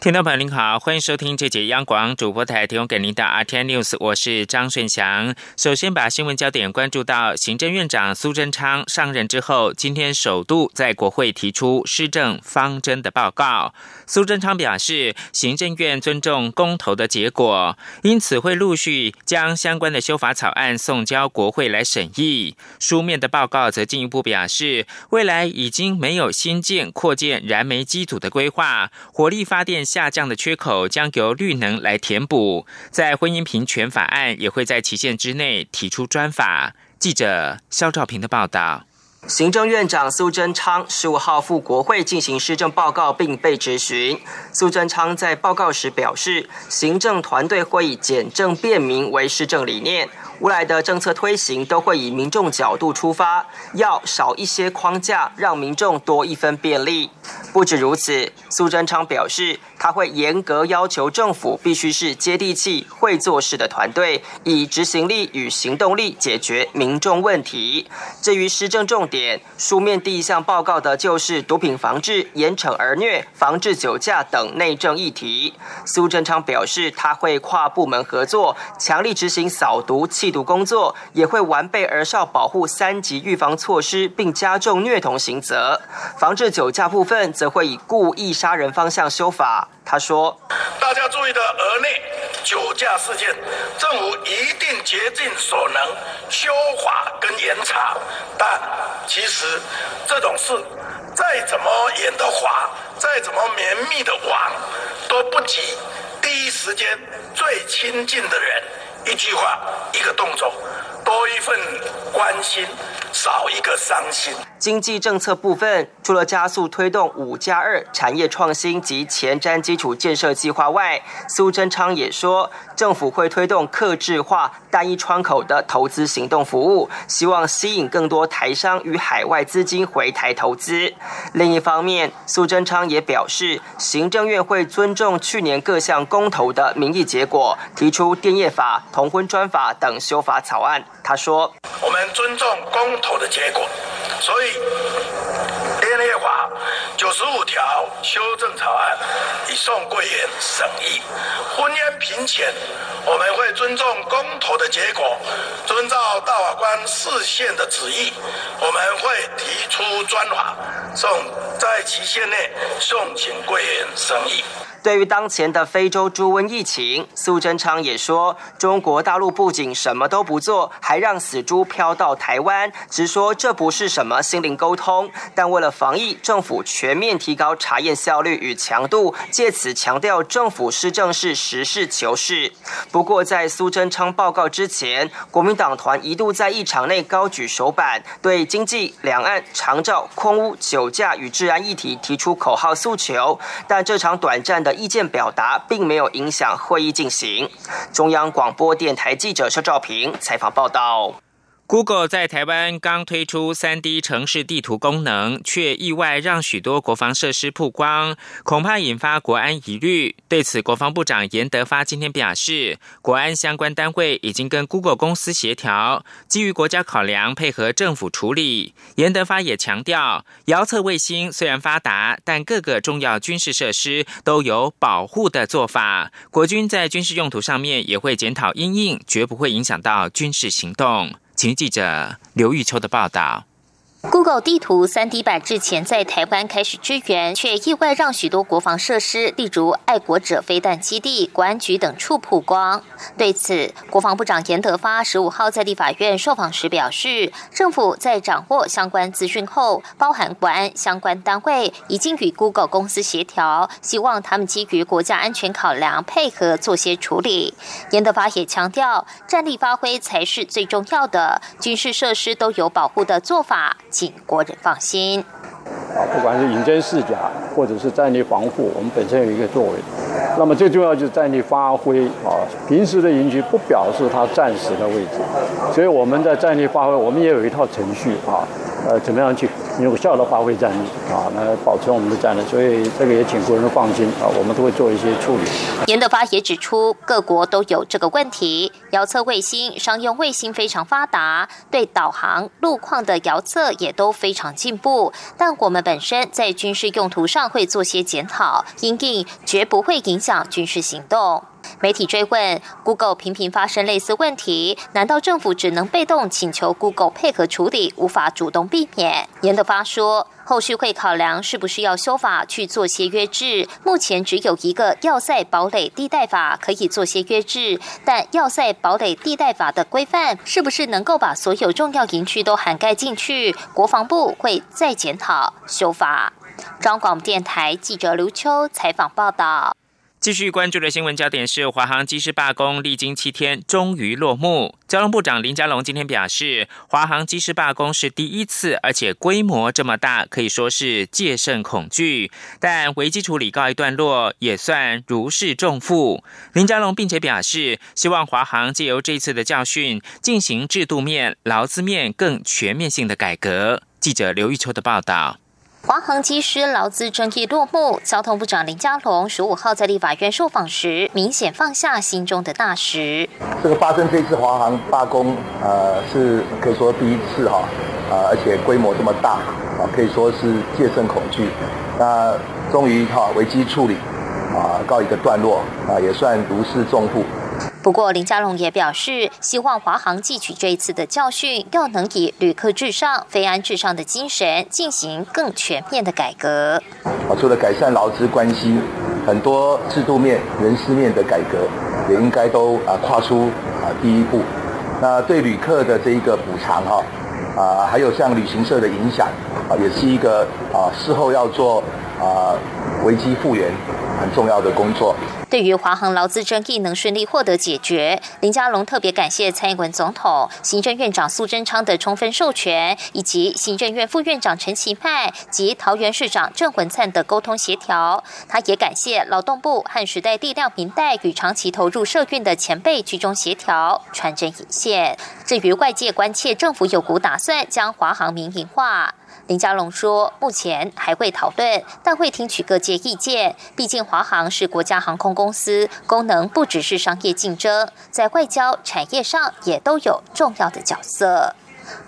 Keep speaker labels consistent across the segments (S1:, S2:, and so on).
S1: 听众朋友您好，欢迎收听这节央广主播台提供给您的 RTI News，我是张顺祥。首先把新闻焦点关注到行政院长苏贞昌上任之后，今天首度在国会提出施政方针的报告。苏贞昌表示，行政院尊重公投的结果，因此会陆续将相关的修法草案送交国会来审议。书面的报告则进一步表示，未来已经没有新建、扩建燃煤机组的规划，火力发电下降的缺口将由绿能来填补。在婚姻平权法案也会在期限之内提出专法。记者肖兆平的报道。
S2: 行政院长苏贞昌十五号赴国会进行施政报告，并被质询。苏贞昌在报告时表示，行政团队会以简政便民为施政理念。未来的政策推行都会以民众角度出发，要少一些框架，让民众多一分便利。不止如此，苏贞昌表示，他会严格要求政府必须是接地气、会做事的团队，以执行力与行动力解决民众问题。至于施政重点，书面第一项报告的就是毒品防治、严惩儿虐、防治酒驾等内政议题。苏贞昌表示，他会跨部门合作，强力执行扫毒清。缉毒工作也会完备儿少保护三级预防措施，并加重虐童刑责。防治酒驾部分则会以故意杀人方向修法。他说：“大家注意的，额内酒驾事件，政府一定竭尽所能修法跟严查。但其实这种事再怎么严的法，再怎么绵密的网，都不及第一时间最亲近的人。”一句话，一个动作，多一份关心，少一个伤心。经济政策部分，除了加速推动“五加二”产业创新及前瞻基础建设计划外，苏贞昌也说，政府会推动客制化、单一窗口的投资行动服务，希望吸引更多台商与海外资金回台投资。另一方面，苏贞昌也表示，行政院会尊重去年各项公投的民意结果，提出电业法、同婚专法等修法草案。他说：“我们尊重公投的结果。”所以，电业法九十五条修正草案已送贵院审议。婚姻平权，我们会尊重公投的结果，遵照大法官释宪的旨意，我们会提出专法，送在期限内送请贵院审议。对于当前的非洲猪瘟疫情，苏贞昌也说，中国大陆不仅什么都不做，还让死猪飘到台湾，直说这不是什么心灵沟通。但为了防疫，政府全面提高查验效率与强度，借此强调政府施政是实事求是。不过，在苏贞昌报告之前，国民党团一度在议场内高举手板，对经济、两岸、长照、空污、酒驾与治安议题提出口号诉求，但这场短暂的。的意见表达并没有影响会议进行。中央广播电台记者肖兆平采访报道。
S1: Google 在台湾刚推出 3D 城市地图功能，却意外让许多国防设施曝光，恐怕引发国安疑虑。对此，国防部长严德发今天表示，国安相关单位已经跟 Google 公司协调，基于国家考量，配合政府处理。严德发也强调，遥测卫星虽然发达，但各个重要军事设施都有保护的做法。国军在军事用途上面也会检讨因应，绝不会影响到军事行动。请记者刘玉秋的报道。
S3: Google 地图 3D 版之前在台湾开始支援，却意外让许多国防设施，例如爱国者飞弹基地、国安局等处曝光。对此，国防部长严德发十五号在立法院受访时表示，政府在掌握相关资讯后，包含国安相关单位已经与 Google 公司协调，希望他们基于国家安全考量，配合做些处理。严德发也强调，战力发挥才是最重要的，军事设施都有保护的做法。请国人放心。
S4: 啊，不管是隐真视假，或者是战力防护，我们本身有一个作为。那么最重要就是战力发挥啊，平时的营区不表示它暂时的位置，所以我们在战力发挥，我们也有一套程序啊，呃，怎么样去有效的发挥战力啊，来保存我们的战略。所以这个也请国人放心啊，我们都会做一些处理。
S3: 严德发也指出，各国都有这个问题，遥测卫星、商用卫星非常发达，对导航、路况的遥测也都非常进步。但我们本身在军事用途上会做些检讨，因应绝不会影响军事行动。媒体追问，Google 频频发生类似问题，难道政府只能被动请求 Google 配合处理，无法主动避免？严德发说，后续会考量是不是要修法去做些约制。目前只有一个要塞堡垒地带法可以做些约制，但要塞堡垒地带法的规范是不是能够把所有重要营区都涵盖进去？国防部会再检讨修法。中广电台记者刘秋采访报道。
S1: 继续关注的新闻焦点是华航机师罢工，历经七天终于落幕。交通部长林佳龙今天表示，华航机师罢工是第一次，而且规模这么大，可以说是戒慎恐惧。但危机处理告一段落，也算如释重负。林佳龙并且表示，希望华航借由这次的教训，进行制度面、劳资面更全面性的改革。记者刘玉秋的报道。
S3: 华航机师劳资争议落幕，交通部长林佳龙十五号在立法院受访时，明显放下心中的大石。
S5: 这个发生这次华航罢工，呃，是可以说第一次哈，啊，而且规模这么大，啊，可以说是戒慎恐惧。那终于哈危机处理，啊，告一个段落，啊，也算如释重负。
S3: 不过，林佳龙也表示，希望华航汲取这一次的教训，要能以旅客至上、飞安至上的精神，进行更全面的改革。
S5: 啊，除了改善劳资关系，很多制度面、人事面的改革，也应该都啊跨出啊第一步。那对旅客的这一个补偿哈，啊，还有像旅行社的影响啊，也是一个啊事后要做啊危机复原重要的工作。
S3: 对于华航劳资争议能顺利获得解决，林佳龙特别感谢蔡英文总统、行政院长苏贞昌的充分授权，以及行政院副院长陈其迈及桃园市长郑文灿的沟通协调。他也感谢劳动部和时代力量明代与长期投入社运的前辈居中协调、传真引线。至于外界关切政府有股打算将华航民营化。林佳龙说：“目前还会讨论，但会听取各界意见。毕竟华航是国家航空公司，功能不只是商业竞争，在外交产业上也都有重要的角色。”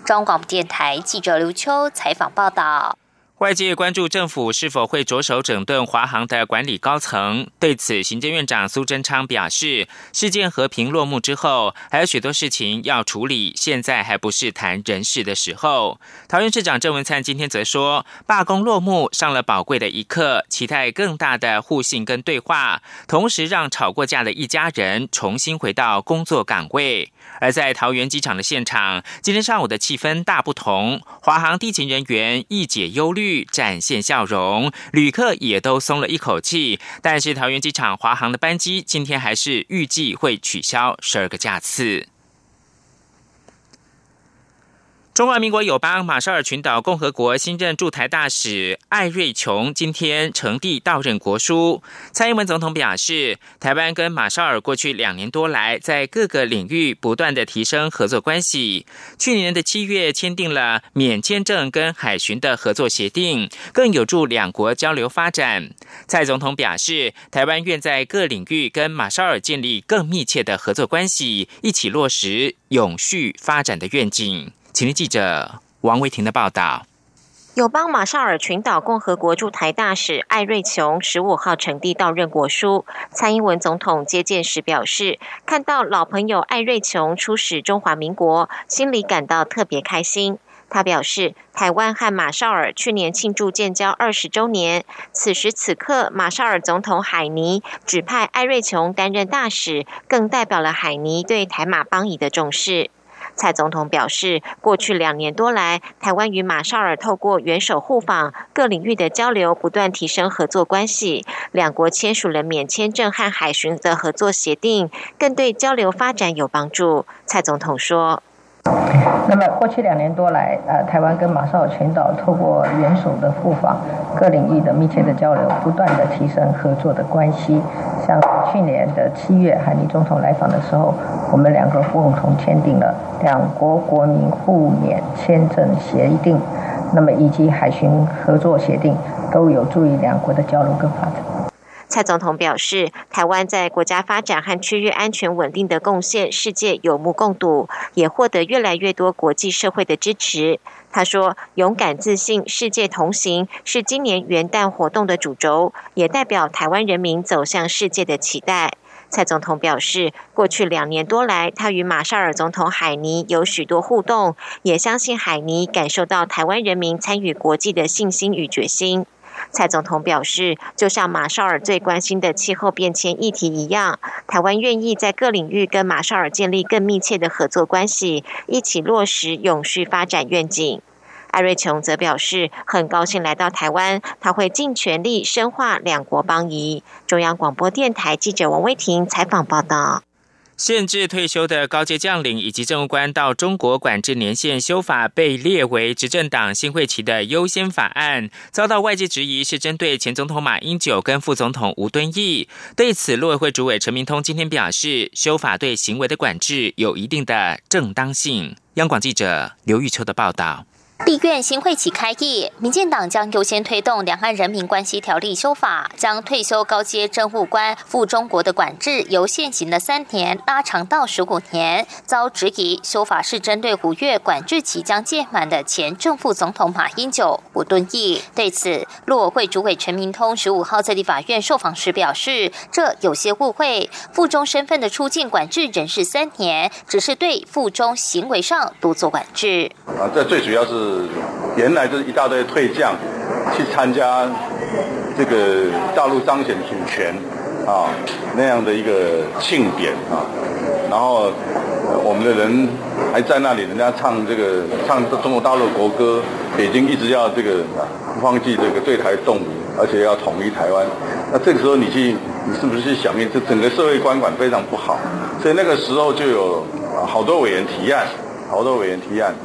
S3: 中广电台记者刘秋采访报道。
S1: 外界关注政府是否会着手整顿华航的管理高层。对此，行政院长苏贞昌表示，事件和平落幕之后，还有许多事情要处理，现在还不是谈人事的时候。桃园市长郑文灿今天则说，罢工落幕上了宝贵的一课，期待更大的互信跟对话，同时让吵过架的一家人重新回到工作岗位。而在桃园机场的现场，今天上午的气氛大不同，华航地勤人员一解忧虑，展现笑容，旅客也都松了一口气。但是桃园机场华航的班机今天还是预计会取消十二个架次。中华民国友邦马绍尔群岛共和国新任驻台大使艾瑞琼今天呈递到任国书。蔡英文总统表示，台湾跟马绍尔过去两年多来，在各个领域不断的提升合作关系。去年的七月签订了免签证跟海巡的合作协定，更有助两国交流发展。蔡总统表示，台湾愿在各领域跟马绍尔建立更密切的合作关系，一起落实永续发展的愿景。请听记者王维婷的报道。
S6: 友邦马绍尔群岛共和国驻台大使艾瑞琼十五号呈递到任国书，蔡英文总统接见时表示，看到老朋友艾瑞琼出使中华民国，心里感到特别开心。他表示，台湾和马绍尔去年庆祝建交二十周年，此时此刻，马绍尔总统海尼指派艾瑞琼担任大使，更代表了海尼对台马邦谊的重视。蔡总统表示，过去两年多来，台湾与马绍尔透过元首互访、各领域的交流，不断提升合作关系。两国签署了免签证和海巡的合作协定，更对交流发展有帮助。蔡总统说。
S7: 那么过去两年多来，呃，台湾跟马绍尔群岛透过元首的互访，各领域的密切的交流，不断的提升合作的关系。像去年的七月，海尼总统来访的时候，我们两个共同签订了两国国民互免签证协定。那么以及海巡合作协定，都有助于两国的交流跟发展。
S6: 蔡总统表示，台湾在国家发展和区域安全稳定的贡献，世界有目共睹，也获得越来越多国际社会的支持。他说：“勇敢、自信，世界同行，是今年元旦活动的主轴，也代表台湾人民走向世界的期待。”蔡总统表示，过去两年多来，他与马绍尔总统海尼有许多互动，也相信海尼感受到台湾人民参与国际的信心与决心。蔡总统表示，就像马绍尔最关心的气候变迁议题一样，台湾愿意在各领域跟马绍尔建立更密切的合作关系，一起落实永续发展愿景。艾瑞琼则表示，很高兴来到台湾，他会尽全力深化两国邦谊。中央广播电台记者王威婷采访报道。
S1: 限制退休的高阶将领以及政务官到中国管制年限修法被列为执政党新会期的优先法案，遭到外界质疑是针对前总统马英九跟副总统吴敦义。对此，陆委会主委陈明通今天表示，修法对行为的管制有一定的正当性。央广记者刘玉秋的报道。
S3: 立院新会期开议，民进党将优先推动《两岸人民关系条例》修法，将退休高阶政务官赴中国的管制由现行的三年拉长到十五年。遭质疑修法是针对五月管制期将届满的前正副总统马英九、吴敦义。对此，陆委会主委陈明通十五号在立法院受访时表示，这有些误会，附中身份的出境管制仍是三年，只是对附中行为上多做管制。
S5: 啊，这最主要是。原来就是一大堆退将去参加这个大陆彰显主权啊那样的一个庆典啊，然后我们的人还在那里，人家唱这个唱中国大陆国歌，北京一直要这个啊不放弃这个对台动武，而且要统一台湾。那这个时候你去，你是不是去响应？这整个社会观感非常不好，所以那个时候就有好多委员提案，好多委员提案。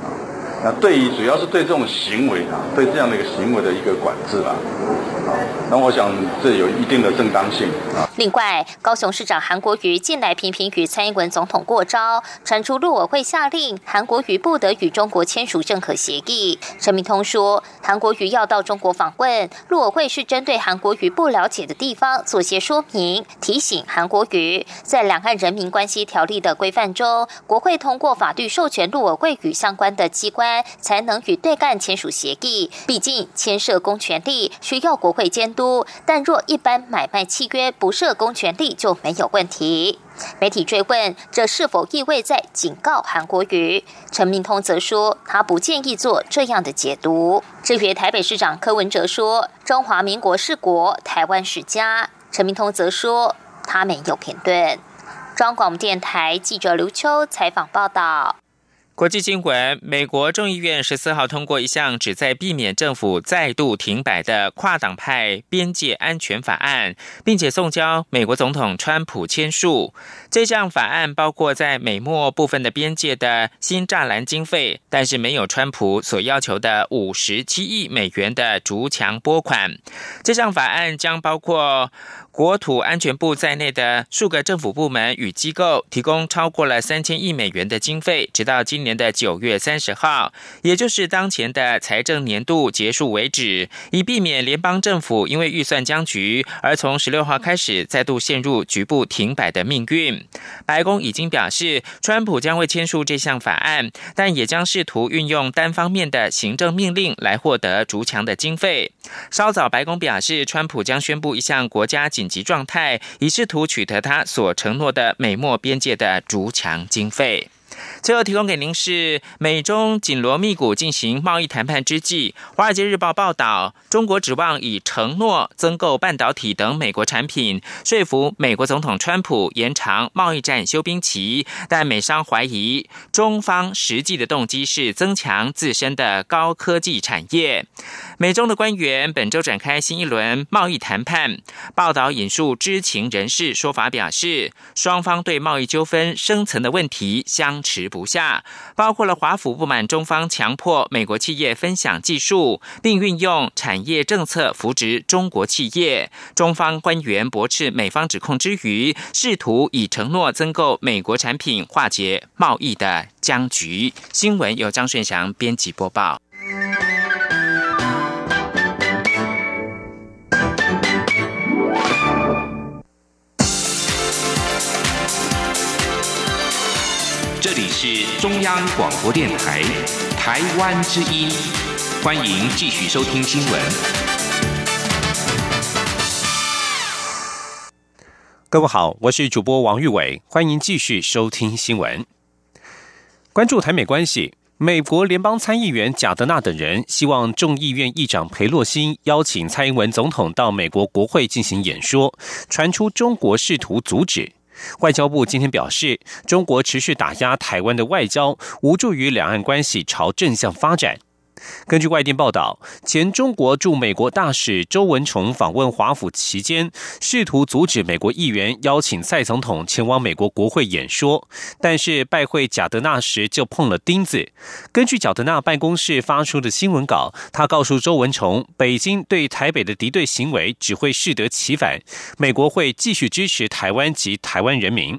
S5: 那对于主要是对这种行为啊，对这样的一个行为的一个管制啊。那我想这有一定的正当性啊。
S3: 另外，高雄市长韩国瑜近来频频与蔡英文总统过招，传出陆委会下令韩国瑜不得与中国签署任何协议。陈明通说，韩国瑜要到中国访问，陆委会是针对韩国瑜不了解的地方做些说明，提醒韩国瑜在两岸人民关系条例的规范中，国会通过法律授权陆委会与相关的机关才能与对岸签署协议。毕竟牵涉公权力，需要国会监。督，但若一般买卖契约不涉公权力就没有问题。媒体追问这是否意味在警告韩国瑜，陈明通则说他不建议做这样的解读。至于台北市长柯文哲说中华民国是国，台湾是家，陈明通则说他没有评论。中广电台记者刘秋采访报道。
S1: 国际新闻：美国众议院十四号通过一项旨在避免政府再度停摆的跨党派边界安全法案，并且送交美国总统川普签署。这项法案包括在美墨部分的边界的新栅栏经费，但是没有川普所要求的五十七亿美元的逐墙拨款。这项法案将包括。国土安全部在内的数个政府部门与机构提供超过了三千亿美元的经费，直到今年的九月三十号，也就是当前的财政年度结束为止，以避免联邦政府因为预算僵局而从十六号开始再度陷入局部停摆的命运。白宫已经表示，川普将会签署这项法案，但也将试图运用单方面的行政命令来获得逐强的经费。稍早，白宫表示，川普将宣布一项国家紧。紧急状态，以试图取得他所承诺的美墨边界的逐墙经费。最后提供给您是美中紧锣密鼓进行贸易谈判之际，《华尔街日报》报道，中国指望以承诺增购半导体等美国产品，说服美国总统川普延长贸易战休兵期。但美商怀疑，中方实际的动机是增强自身的高科技产业。美中的官员本周展开新一轮贸易谈判。报道引述知情人士说法表示，双方对贸易纠纷深层的问题相。持不下，包括了华府不满中方强迫美国企业分享技术，并运用产业政策扶植中国企业。中方官员驳斥美方指控之余，试图以承诺增购美国产品化解贸易的僵局。新闻由张顺祥编辑播报。
S8: 是中央广播电台台湾之音，欢迎继续收听新闻。
S9: 各位好，我是主播王玉伟，欢迎继续收听新闻。关注台美关系，美国联邦参议员贾德纳等人希望众议院议长佩洛西邀请蔡英文总统到美国国会进行演说，传出中国试图阻止。外交部今天表示，中国持续打压台湾的外交，无助于两岸关系朝正向发展。根据外电报道，前中国驻美国大使周文崇访问华府期间，试图阻止美国议员邀请蔡总统前往美国国会演说，但是拜会贾德纳时就碰了钉子。根据贾德纳办公室发出的新闻稿，他告诉周文崇，北京对台北的敌对行为只会适得其反，美国会继续支持台湾及台湾人民。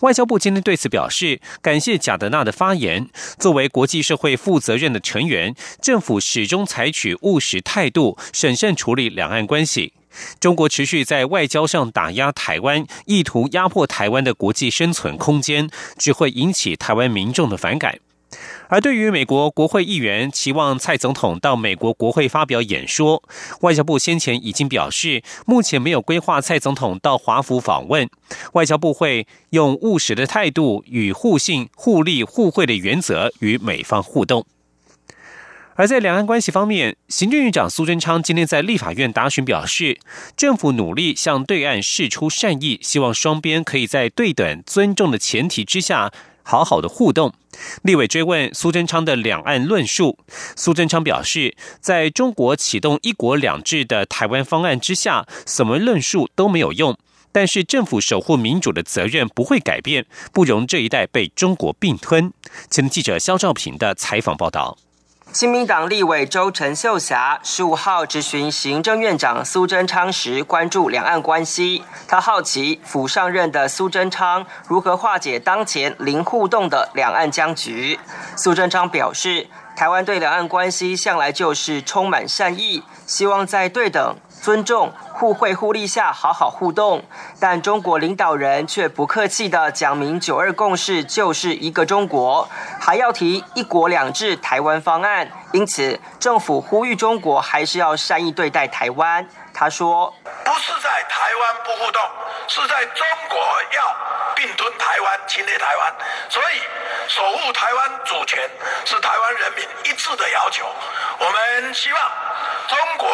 S9: 外交部今天对此表示，感谢贾德纳的发言。作为国际社会负责任的成员，政府始终采取务实态度，审慎处理两岸关系。中国持续在外交上打压台湾，意图压迫台湾的国际生存空间，只会引起台湾民众的反感。而对于美国国会议员期望蔡总统到美国国会发表演说，外交部先前已经表示，目前没有规划蔡总统到华府访问。外交部会用务实的态度与互信、互利、互惠的原则与美方互动。而在两岸关系方面，行政院长苏贞昌今天在立法院答询表示，政府努力向对岸示出善意，希望双边可以在对等、尊重的前提之下。好好的互动。立委追问苏贞昌的两岸论述，苏贞昌表示，在中国启动“一国两制”的台湾方案之下，什么论述都没有用。但是政府守护民主的责任不会改变，不容这一代被中国并吞。前记者肖兆平的采访报道。
S2: 新民党立委周陈秀霞十五号质询行政院长苏贞昌时，关注两岸关系。他好奇府上任的苏贞昌如何化解当前零互动的两岸僵局。苏贞昌表示，台湾对两岸关系向来就是充满善意，希望在对等。尊重、互惠互利下好好互动，但中国领导人却不客气的讲明“九二共识”就是一个中国，还要提“一国两制”台湾方案。因此，政府呼吁中国还是要善意对待台湾。他说：“不是在台湾不互动，是在中国要并吞台湾、侵略台湾，所以守护台湾主权是台湾人民一致的要求。我们希望中国。”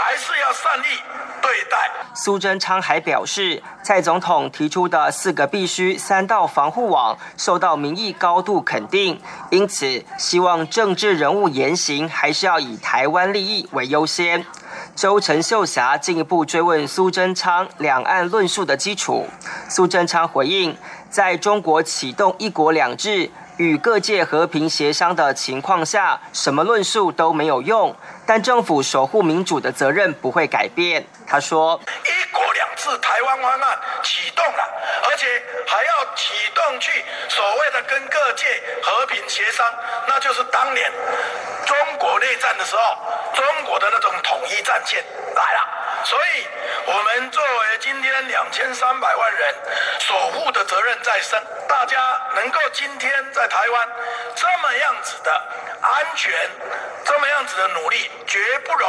S2: 还是要善意对待。苏贞昌还表示，蔡总统提出的四个必须、三道防护网受到民意高度肯定，因此希望政治人物言行还是要以台湾利益为优先。周陈秀霞进一步追问苏贞昌两岸论述的基础，苏贞昌回应，在中国启动一国两制。与各界和平协商的情况下，什么论述都没有用。但政府守护民主的责任不会改变。他说：“一国两制台湾方案启动了，而且还要启动去所谓的跟各界和平协商，那就是当年中国内战的时候，中国的那种统一战线来了。”所以，我们作为今天两千三百万人守护的责任在身，大家能够今天在台湾这么样子的安全，这么样子的努力，绝不容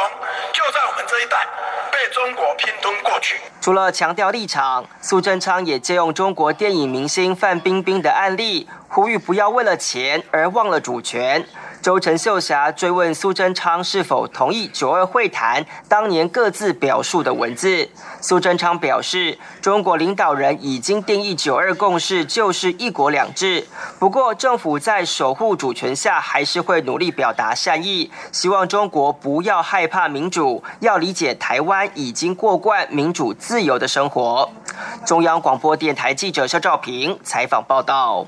S2: 就在我们这一代被中国拼吞过去。除了强调立场，苏贞昌也借用中国电影明星范冰冰的案例，呼吁不要为了钱而忘了主权。周陈秀霞追问苏贞昌是否同意九二会谈当年各自表述的文字，苏贞昌表示，中国领导人已经定义九二共识就是一国两制。不过，政府在守护主权下，还是会努力表达善意，希望中国不要害怕民主，要理解台湾已经过惯民主自由的生活。中央广播电台记者肖兆平采访报道。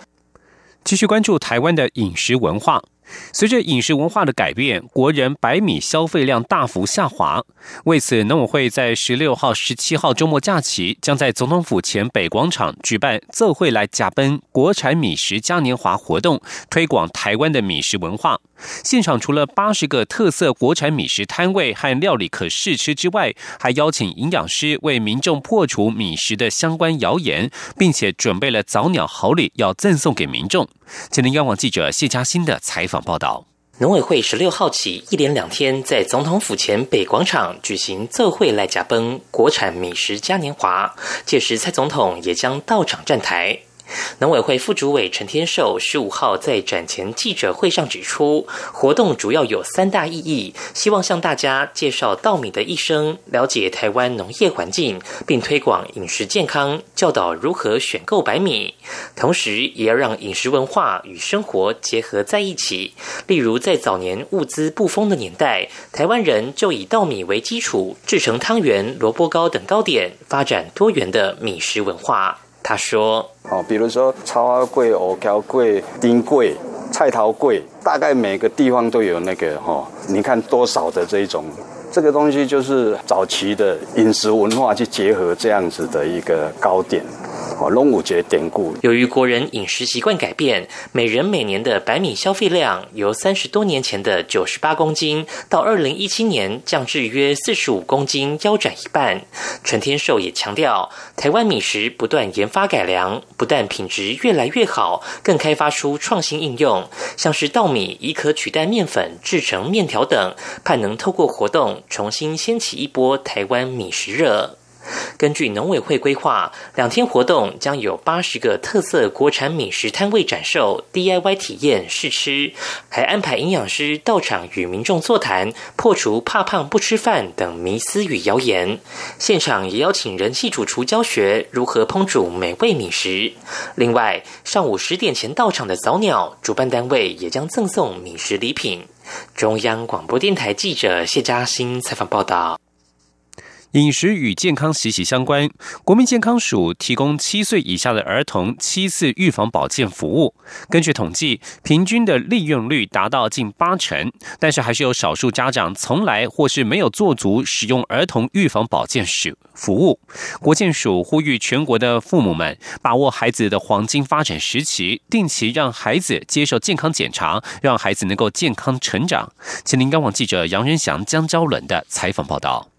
S9: 继续关注台湾的饮食文化。随着饮食文化的改变，国人白米消费量大幅下滑。为此，农委会在十六号、十七号周末假期，将在总统府前北广场举办“奏会来加奔国产米食嘉年华”活动，推广台湾的米食文化。现场除了八十个特色国产米食摊位和料理可试吃之外，还邀请营养师为民众破除米食的相关谣言，并且准备了早鸟好礼要赠送给民众。今天央网记者谢嘉欣的采访报道。
S10: 农委会十六号起一连两天在总统府前北广场举行奏会赖家崩国产美食嘉年华，届时蔡总统也将到场站台。农委会副主委陈天寿十五号在展前记者会上指出，活动主要有三大意义，希望向大家介绍稻米的一生，了解台湾农业环境，并推广饮食健康，教导如何选购白米。同时，也要让饮食文化与生活结合在一起。例如，在早年物资不丰的年代，台湾人就以稻米为基础，制成汤圆、萝卜糕等糕点，发展多元的米食文化。他说：“
S11: 哦，比如说茶花桂、藕条桂、丁桂、菜桃桂，大概每个地方都有那个哈，你看多少的这一种，这个东西就是早期的饮食文化去结合这样子的一个糕点。”龙武节典故。
S10: 由于国人饮食习惯改变，每人每年的白米消费量由三十多年前的九十八公斤，到二零一七年降至约四十五公斤，腰斩一半。陈天寿也强调，台湾米食不断研发改良，不但品质越来越好，更开发出创新应用，像是稻米已可取代面粉制成面条等，盼能透过活动重新掀起一波台湾米食热。根据农委会规划，两天活动将有八十个特色国产美食摊位展售、DIY 体验试吃，还安排营养师到场与民众座谈，破除怕胖不吃饭等迷思与谣言。现场也邀请人气主厨教学如何烹煮美味美食。另外，上午十点前到场的早鸟，主办单位也将赠送美食礼品。中央广播电台记者谢嘉欣采访报道。
S9: 饮食与健康息息相关。国民健康署提供七岁以下的儿童七次预防保健服务。根据统计，平均的利用率达到近八成，但是还是有少数家长从来或是没有做足使用儿童预防保健服务。国健署呼吁全国的父母们把握孩子的黄金发展时期，定期让孩子接受健康检查，让孩子能够健康成长。请您刚网记者杨仁祥、江昭伦的采访报道。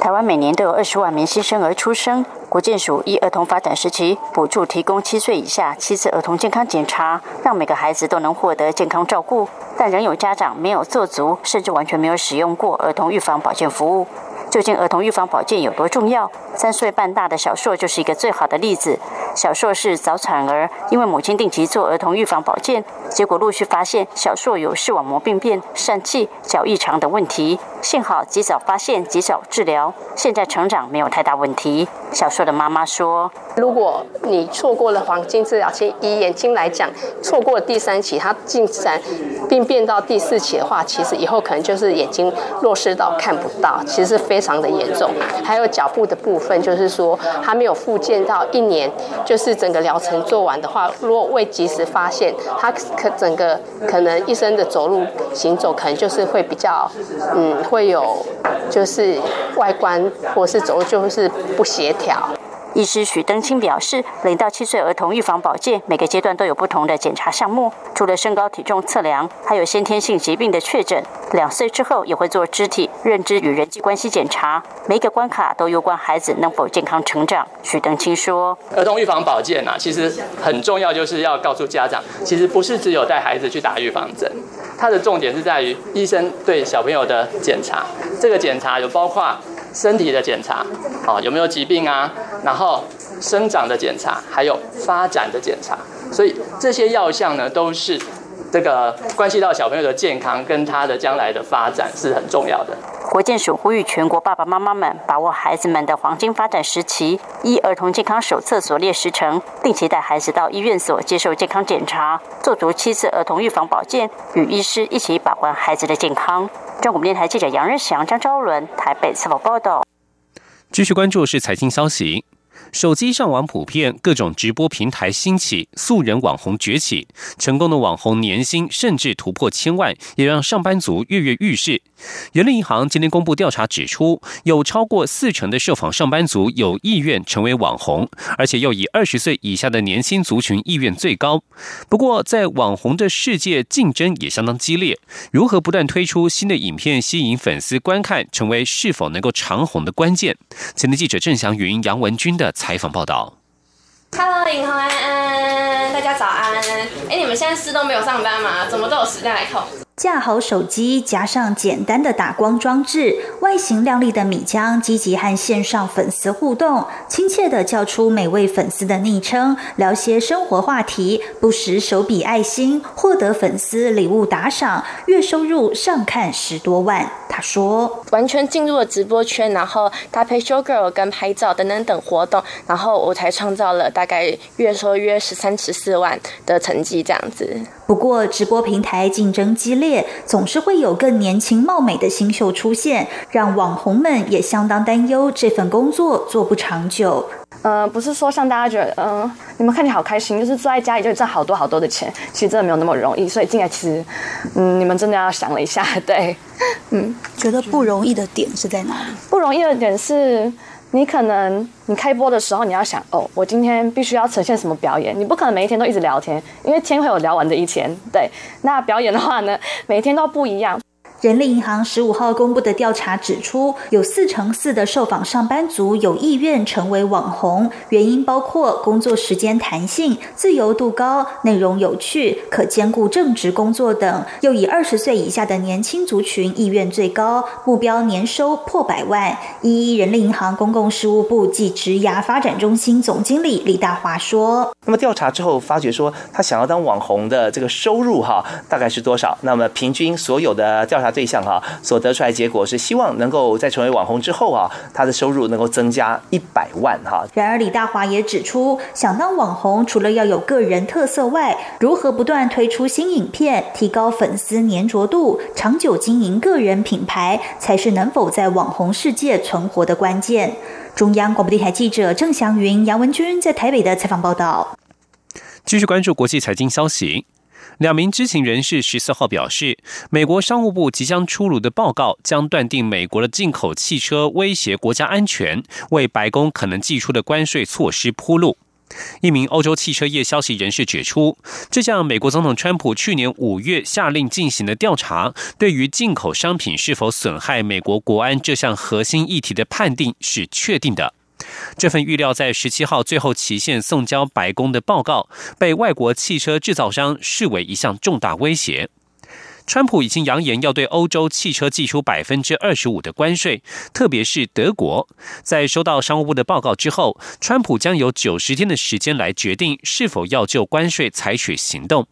S12: 台湾每年都有二十万名新生儿出生，国健署依儿童发展时期补助提供七岁以下七次儿童健康检查，让每个孩子都能获得健康照顾。但仍有家长没有做足，甚至完全没有使用过儿童预防保健服务。究竟儿童预防保健有多重要？三岁半大的小硕就是一个最好的例子。小硕是早产儿，因为母亲定期做儿童预防保健，结果陆续发现小硕有视网膜病变、疝气、脚异常等问题。幸好及早发现、及早治疗，现在成长没有太大问题。小硕的妈妈说：“
S13: 如果你错过了黄金治疗期，以眼睛来讲，错过了第三期，它进展病变到第四期的话，其实以后可能就是眼睛弱视到看不到，其实是非常的严重。还有脚部的部分，就是说还没有复健到一年，就是整个疗程做完的话，如果未及时发现，他可整个可能一生的走路行走，可能就是会比较，嗯，会有就是外观或是走就是不协调。
S12: 医师许登清表示，零到七岁儿童预防保健每个阶段都有不同的检查项目，除了身高体重测量，还有先天性疾病的确诊。两岁之后也会做肢体、认知与人际关系检查，每个关卡都攸关孩子能否健康成长。许登清说：“
S14: 儿童预防保健啊，其实很重要，就是要告诉家长，其实不是只有带孩子去打预防针，它的重点是在于医生对小朋友的检查。这个检查有包括。”身体的检查，啊，有没有疾病啊？然后生长的检查，还有发展的检查，所以这些药项呢，都是这个关系到小朋友的健康跟他的将来的发展是很重要的。
S12: 国健署呼吁全国爸爸妈妈们把握孩子们的黄金发展时期，依儿童健康手册所列时程，定期带孩子到医院所接受健康检查，做足七次儿童预防保健，与医师一起把关孩子的健康。中国电台记者杨日祥、张昭伦台北采访报道。
S9: 继续关注是财经消息。手机上网普遍，各种直播平台兴起，素人网红崛起，成功的网红年薪甚至突破千万，也让上班族跃跃欲试。人力银行今天公布调查指出，有超过四成的受访上班族有意愿成为网红，而且又以二十岁以下的年轻族群意愿最高。不过，在网红的世界，竞争也相当激烈。如何不断推出新的影片吸引粉丝观看，成为是否能够长红的关键。前天记者郑祥云、杨文军的。采访报道。
S15: Hello，银行安安，大家早安。哎，你们现在是都没有上班吗？怎么都有时间来扣？
S16: 架好手机，加上简单的打光装置，外形靓丽的米江积极和线上粉丝互动，亲切的叫出每位粉丝的昵称，聊些生活话题，不时手比爱心，获得粉丝礼物打赏，月收入上看十多万。他说：“
S15: 完全进入了直播圈，然后搭配 show girl 跟拍照等等等活动，然后我才创造了大概月收约十三十四万的成绩这样子。
S16: 不过，直播平台竞争激烈，总是会有更年轻貌美的新秀出现，让网红们也相当担忧这份工作做不长久。”
S15: 呃，不是说像大家觉得，嗯，你们看起来好开心，就是坐在家里就赚好多好多的钱，其实真的没有那么容易。所以进来其实，嗯，你们真的要想了一下，对，
S16: 嗯，觉得不容易的点是在哪里？
S15: 不容易的点是，你可能你开播的时候，你要想，哦，我今天必须要呈现什么表演？你不可能每一天都一直聊天，因为天会有聊完的一天。对，那表演的话呢，每天都不一样。
S16: 人力银行十五号公布的调查指出，有四成四的受访上班族有意愿成为网红，原因包括工作时间弹性、自由度高、内容有趣、可兼顾正职工作等。又以二十岁以下的年轻族群意愿最高，目标年收破百万。一人力银行公共事务部暨职涯发展中心总经理李大华说：“
S17: 那么调查之后发觉说，他想要当网红的这个收入哈，大概是多少？那么平均所有的调查。”对象哈所得出来结果是希望能够在成为网红之后啊，他的收入能够增加一百万哈。
S16: 然而李大华也指出，想当网红除了要有个人特色外，如何不断推出新影片，提高粉丝粘着度，长久经营个人品牌，才是能否在网红世界存活的关键。中央广播电台记者郑祥云、杨文君在台北的采访报道。
S9: 继续关注国际财经消息。两名知情人士十四号表示，美国商务部即将出炉的报告将断定美国的进口汽车威胁国家安全，为白宫可能寄出的关税措施铺路。一名欧洲汽车业消息人士指出，这项美国总统川普去年五月下令进行的调查，对于进口商品是否损害美国国安这项核心议题的判定是确定的。这份预料在十七号最后期限送交白宫的报告，被外国汽车制造商视为一项重大威胁。川普已经扬言要对欧洲汽车寄出百分之二十五的关税，特别是德国。在收到商务部的报告之后，川普将有九十天的时间来决定是否要就关税采取行动。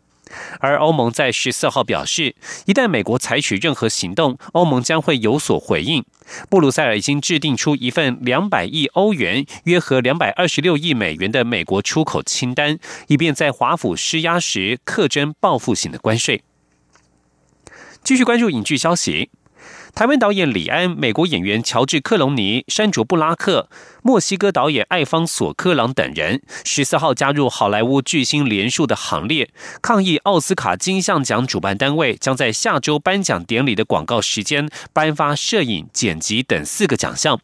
S9: 而欧盟在十四号表示，一旦美国采取任何行动，欧盟将会有所回应。布鲁塞尔已经制定出一份两百亿欧元（约合两百二十六亿美元）的美国出口清单，以便在华府施压时课征报复性的关税。继续关注影剧消息。台湾导演李安、美国演员乔治·克隆尼、山卓·布拉克、墨西哥导演艾方索·科朗等人十四号加入好莱坞巨星联署的行列，抗议奥斯卡金像奖主办单位将在下周颁奖典礼的广告时间颁发摄影、剪辑等四个奖项。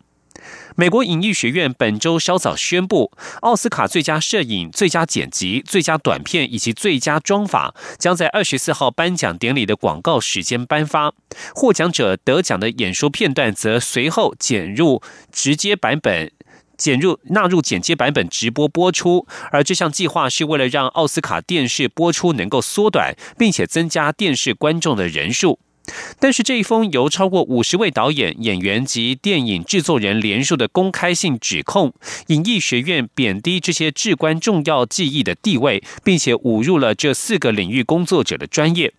S9: 美国影艺学院本周稍早宣布，奥斯卡最佳摄影、最佳剪辑、最佳短片以及最佳妆法将在二十四号颁奖典礼的广告时间颁发，获奖者得奖的演说片段则随后剪入直接版本，剪入纳入剪接版本直播播出。而这项计划是为了让奥斯卡电视播出能够缩短，并且增加电视观众的人数。但是这一封由超过五十位导演、演员及电影制作人联署的公开性指控，影艺学院贬低这些至关重要技艺的地位，并且侮辱了这四个领域工作者的专业。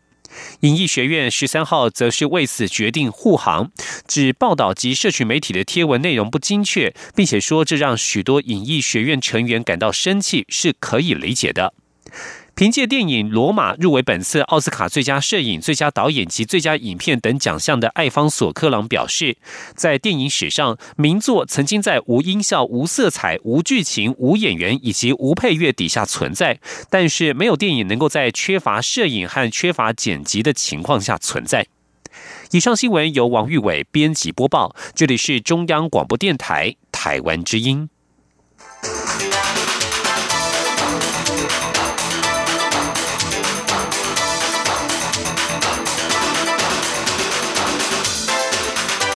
S9: 影艺学院十三号则是为此决定护航，指报道及社群媒体的贴文内容不精确，并且说这让许多影艺学院成员感到生气，是可以理解的。凭借电影《罗马》入围本次奥斯卡最佳摄影、最佳导演及最佳影片等奖项的艾方索科朗表示，在电影史上，名作曾经在无音效、无色彩、无剧情、无演员以及无配乐底下存在，但是没有电影能够在缺乏摄影和缺乏剪辑的情况下存在。以上新闻由王玉伟编辑播报，这里是中央广播电台台湾之音。